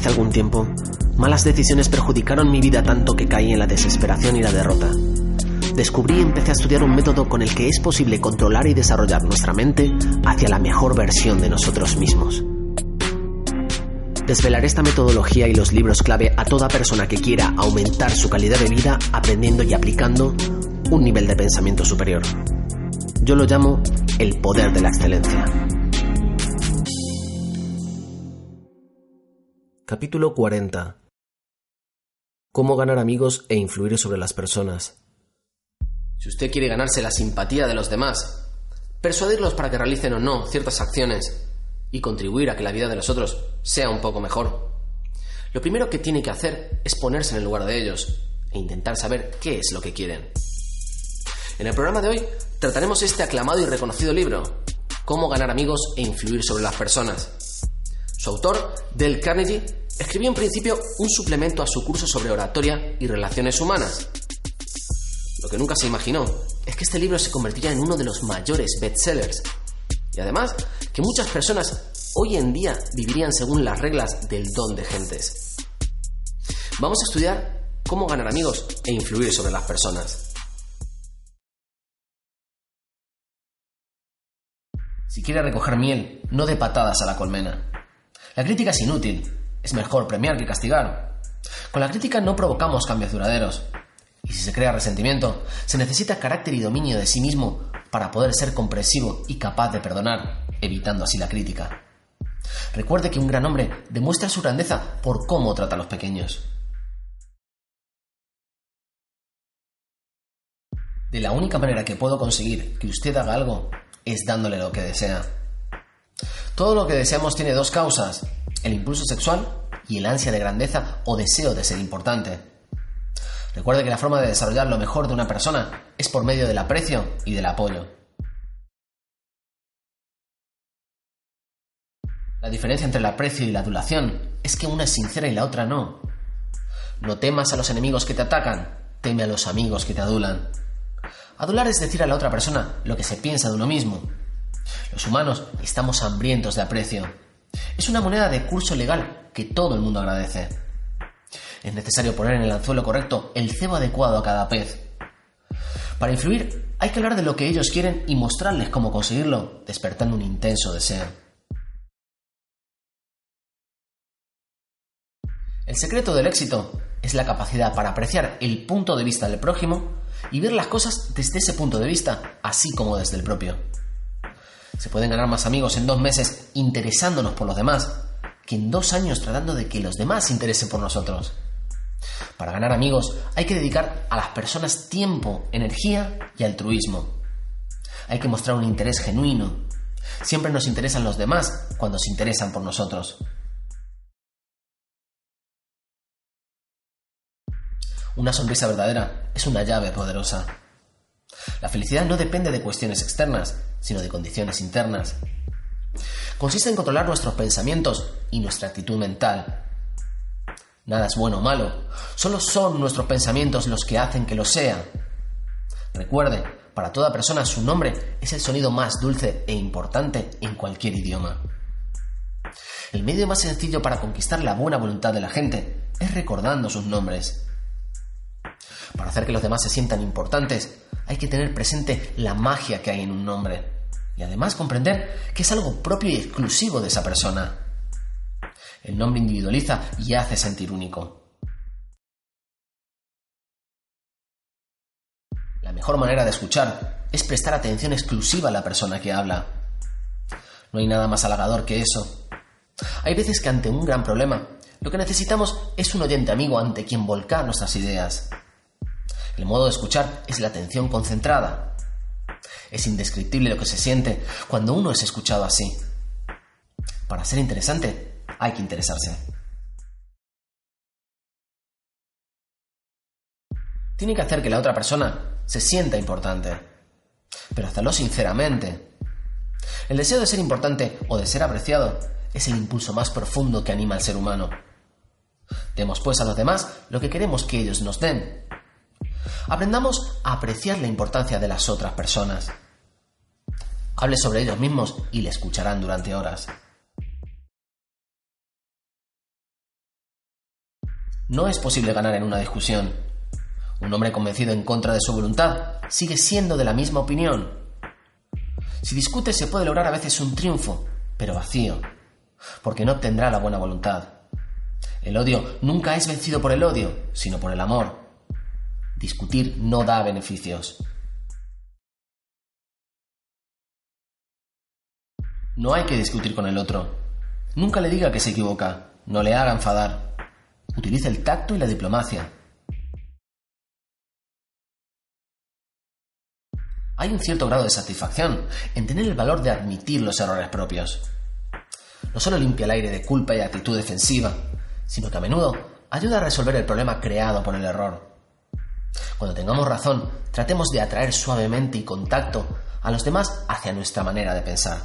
Hace algún tiempo, malas decisiones perjudicaron mi vida tanto que caí en la desesperación y la derrota. Descubrí y empecé a estudiar un método con el que es posible controlar y desarrollar nuestra mente hacia la mejor versión de nosotros mismos. Desvelaré esta metodología y los libros clave a toda persona que quiera aumentar su calidad de vida aprendiendo y aplicando un nivel de pensamiento superior. Yo lo llamo el poder de la excelencia. Capítulo 40. Cómo ganar amigos e influir sobre las personas. Si usted quiere ganarse la simpatía de los demás, persuadirlos para que realicen o no ciertas acciones y contribuir a que la vida de los otros sea un poco mejor, lo primero que tiene que hacer es ponerse en el lugar de ellos e intentar saber qué es lo que quieren. En el programa de hoy trataremos este aclamado y reconocido libro, Cómo ganar amigos e influir sobre las personas. Su autor, Del Carnegie, escribió en principio un suplemento a su curso sobre oratoria y relaciones humanas. Lo que nunca se imaginó es que este libro se convertiría en uno de los mayores bestsellers. Y además, que muchas personas hoy en día vivirían según las reglas del don de gentes. Vamos a estudiar cómo ganar amigos e influir sobre las personas. Si quiere recoger miel, no dé patadas a la colmena. La crítica es inútil. Es mejor premiar que castigar. Con la crítica no provocamos cambios duraderos. Y si se crea resentimiento, se necesita carácter y dominio de sí mismo para poder ser comprensivo y capaz de perdonar, evitando así la crítica. Recuerde que un gran hombre demuestra su grandeza por cómo trata a los pequeños. De la única manera que puedo conseguir que usted haga algo es dándole lo que desea. Todo lo que deseamos tiene dos causas, el impulso sexual y el ansia de grandeza o deseo de ser importante. Recuerde que la forma de desarrollar lo mejor de una persona es por medio del aprecio y del apoyo. La diferencia entre el aprecio y la adulación es que una es sincera y la otra no. No temas a los enemigos que te atacan, teme a los amigos que te adulan. Adular es decir a la otra persona lo que se piensa de uno mismo. Los humanos estamos hambrientos de aprecio. Es una moneda de curso legal que todo el mundo agradece. Es necesario poner en el anzuelo correcto el cebo adecuado a cada pez. Para influir, hay que hablar de lo que ellos quieren y mostrarles cómo conseguirlo, despertando un intenso deseo. El secreto del éxito es la capacidad para apreciar el punto de vista del prójimo y ver las cosas desde ese punto de vista, así como desde el propio. Se pueden ganar más amigos en dos meses interesándonos por los demás que en dos años tratando de que los demás se interesen por nosotros. Para ganar amigos hay que dedicar a las personas tiempo, energía y altruismo. Hay que mostrar un interés genuino. Siempre nos interesan los demás cuando se interesan por nosotros. Una sonrisa verdadera es una llave poderosa. La felicidad no depende de cuestiones externas, sino de condiciones internas. Consiste en controlar nuestros pensamientos y nuestra actitud mental. Nada es bueno o malo, solo son nuestros pensamientos los que hacen que lo sea. Recuerde, para toda persona su nombre es el sonido más dulce e importante en cualquier idioma. El medio más sencillo para conquistar la buena voluntad de la gente es recordando sus nombres. Para hacer que los demás se sientan importantes, hay que tener presente la magia que hay en un nombre y además comprender que es algo propio y exclusivo de esa persona. El nombre individualiza y hace sentir único. La mejor manera de escuchar es prestar atención exclusiva a la persona que habla. No hay nada más halagador que eso. Hay veces que ante un gran problema, lo que necesitamos es un oyente amigo ante quien volcar nuestras ideas. El modo de escuchar es la atención concentrada. Es indescriptible lo que se siente cuando uno es escuchado así. Para ser interesante, hay que interesarse. Tiene que hacer que la otra persona se sienta importante, pero hazlo sinceramente. El deseo de ser importante o de ser apreciado es el impulso más profundo que anima al ser humano. Demos pues a los demás lo que queremos que ellos nos den Aprendamos a apreciar la importancia de las otras personas. Hable sobre ellos mismos y le escucharán durante horas. No es posible ganar en una discusión. Un hombre convencido en contra de su voluntad sigue siendo de la misma opinión. Si discute se puede lograr a veces un triunfo, pero vacío, porque no obtendrá la buena voluntad. El odio nunca es vencido por el odio, sino por el amor. Discutir no da beneficios. No hay que discutir con el otro. Nunca le diga que se equivoca, no le haga enfadar. Utilice el tacto y la diplomacia. Hay un cierto grado de satisfacción en tener el valor de admitir los errores propios. No solo limpia el aire de culpa y actitud defensiva, sino que a menudo ayuda a resolver el problema creado por el error. Cuando tengamos razón, tratemos de atraer suavemente y con tacto a los demás hacia nuestra manera de pensar.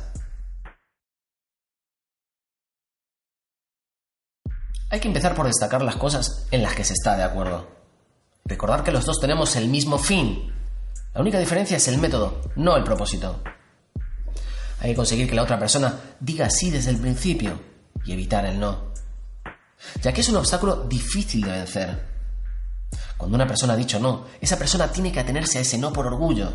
Hay que empezar por destacar las cosas en las que se está de acuerdo. Recordar que los dos tenemos el mismo fin. La única diferencia es el método, no el propósito. Hay que conseguir que la otra persona diga sí desde el principio y evitar el no. Ya que es un obstáculo difícil de vencer. Cuando una persona ha dicho no, esa persona tiene que atenerse a ese no por orgullo.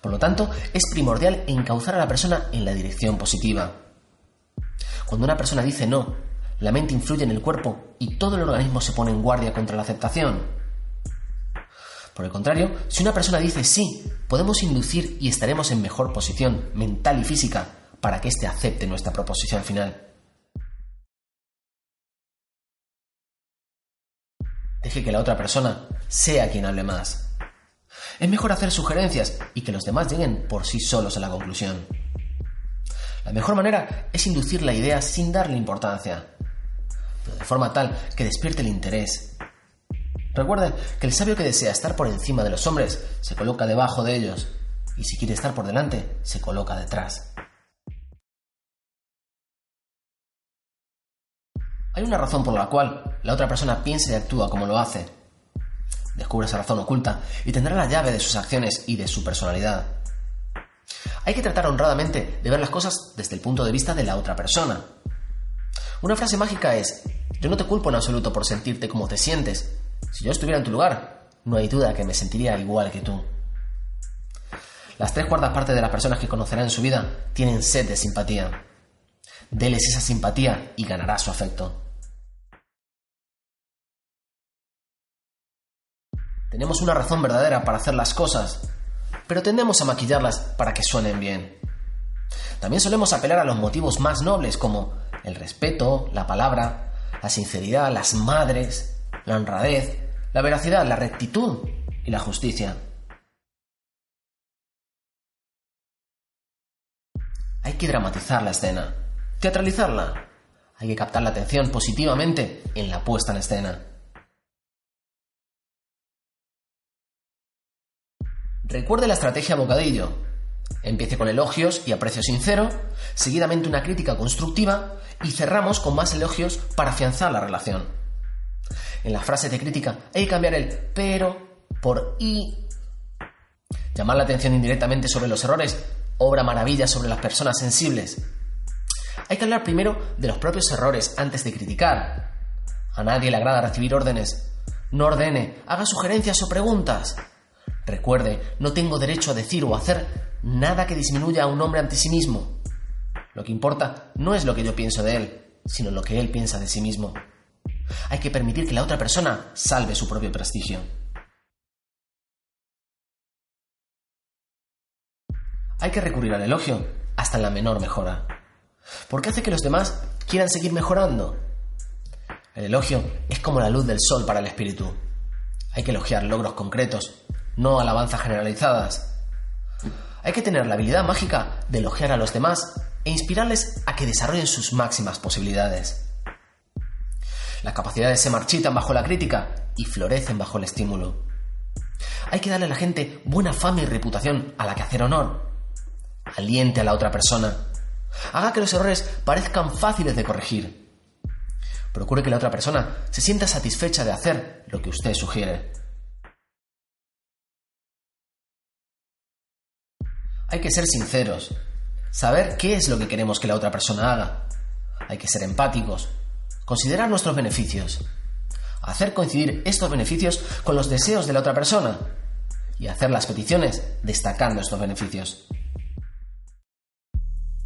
Por lo tanto, es primordial encauzar a la persona en la dirección positiva. Cuando una persona dice no, la mente influye en el cuerpo y todo el organismo se pone en guardia contra la aceptación. Por el contrario, si una persona dice sí, podemos inducir y estaremos en mejor posición mental y física para que éste acepte nuestra proposición final. Deje que la otra persona sea quien hable más. Es mejor hacer sugerencias y que los demás lleguen por sí solos a la conclusión. La mejor manera es inducir la idea sin darle importancia, pero de forma tal que despierte el interés. Recuerden que el sabio que desea estar por encima de los hombres se coloca debajo de ellos, y si quiere estar por delante, se coloca detrás. Hay una razón por la cual la otra persona piensa y actúa como lo hace. Descubre esa razón oculta y tendrá la llave de sus acciones y de su personalidad. Hay que tratar honradamente de ver las cosas desde el punto de vista de la otra persona. Una frase mágica es, yo no te culpo en absoluto por sentirte como te sientes. Si yo estuviera en tu lugar, no hay duda que me sentiría igual que tú. Las tres cuartas partes de las personas que conocerá en su vida tienen sed de simpatía. Deles esa simpatía y ganará su afecto. Tenemos una razón verdadera para hacer las cosas, pero tendemos a maquillarlas para que suenen bien. También solemos apelar a los motivos más nobles como el respeto, la palabra, la sinceridad, las madres, la honradez, la veracidad, la rectitud y la justicia. Hay que dramatizar la escena, teatralizarla. Hay que captar la atención positivamente en la puesta en escena. Recuerde la estrategia bocadillo. Empiece con elogios y aprecio sincero, seguidamente una crítica constructiva y cerramos con más elogios para afianzar la relación. En las frases de crítica hay que cambiar el pero por y. Llamar la atención indirectamente sobre los errores obra maravillas sobre las personas sensibles. Hay que hablar primero de los propios errores antes de criticar. A nadie le agrada recibir órdenes. No ordene, haga sugerencias o preguntas. Recuerde, no tengo derecho a decir o hacer nada que disminuya a un hombre ante sí mismo. Lo que importa no es lo que yo pienso de él, sino lo que él piensa de sí mismo. Hay que permitir que la otra persona salve su propio prestigio. Hay que recurrir al elogio hasta la menor mejora. Porque hace que los demás quieran seguir mejorando. El elogio es como la luz del sol para el espíritu. Hay que elogiar logros concretos, no alabanzas generalizadas. Hay que tener la habilidad mágica de elogiar a los demás e inspirarles a que desarrollen sus máximas posibilidades. Las capacidades se marchitan bajo la crítica y florecen bajo el estímulo. Hay que darle a la gente buena fama y reputación a la que hacer honor. Aliente a la otra persona. Haga que los errores parezcan fáciles de corregir. Procure que la otra persona se sienta satisfecha de hacer lo que usted sugiere. Hay que ser sinceros, saber qué es lo que queremos que la otra persona haga. Hay que ser empáticos, considerar nuestros beneficios. hacer coincidir estos beneficios con los deseos de la otra persona y hacer las peticiones destacando estos beneficios.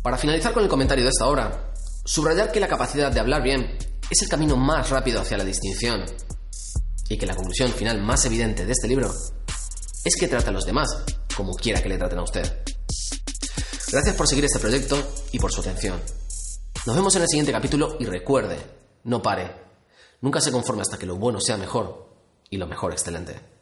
Para finalizar con el comentario de esta obra, subrayar que la capacidad de hablar bien es el camino más rápido hacia la distinción y que la conclusión final más evidente de este libro es que trata a los demás como quiera que le traten a usted. Gracias por seguir este proyecto y por su atención. Nos vemos en el siguiente capítulo y recuerde, no pare, nunca se conforme hasta que lo bueno sea mejor y lo mejor excelente.